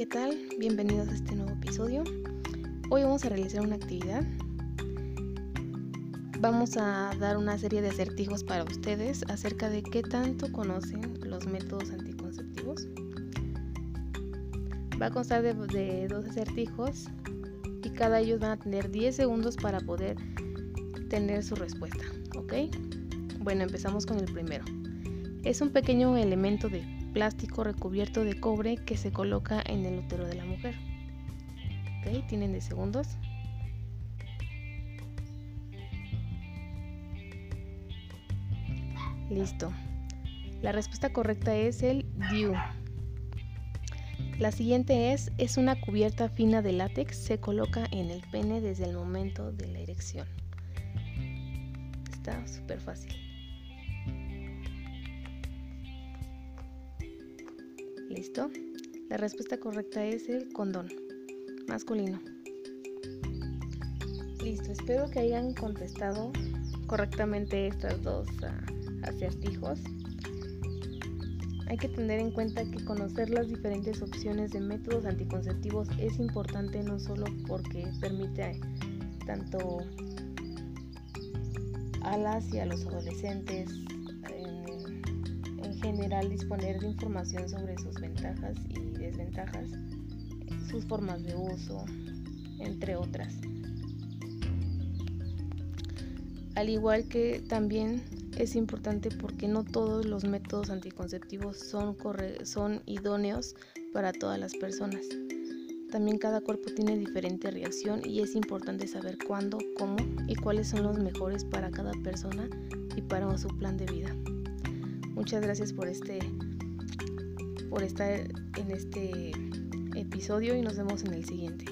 ¿qué tal? Bienvenidos a este nuevo episodio. Hoy vamos a realizar una actividad. Vamos a dar una serie de acertijos para ustedes acerca de qué tanto conocen los métodos anticonceptivos. Va a constar de, de dos acertijos y cada ellos van a tener 10 segundos para poder tener su respuesta, ¿ok? Bueno, empezamos con el primero. Es un pequeño elemento de plástico recubierto de cobre que se coloca en el útero de la mujer. ¿Ok? Tienen de segundos. Listo. La respuesta correcta es el DIU. La siguiente es, es una cubierta fina de látex, se coloca en el pene desde el momento de la erección. Está súper fácil. ¿Listo? La respuesta correcta es el condón masculino. Listo, espero que hayan contestado correctamente estas dos uh, acertijos. Hay que tener en cuenta que conocer las diferentes opciones de métodos anticonceptivos es importante no solo porque permite tanto a las y a los adolescentes general disponer de información sobre sus ventajas y desventajas, sus formas de uso, entre otras. Al igual que también es importante porque no todos los métodos anticonceptivos son, son idóneos para todas las personas. También cada cuerpo tiene diferente reacción y es importante saber cuándo, cómo y cuáles son los mejores para cada persona y para su plan de vida. Muchas gracias por este por estar en este episodio y nos vemos en el siguiente.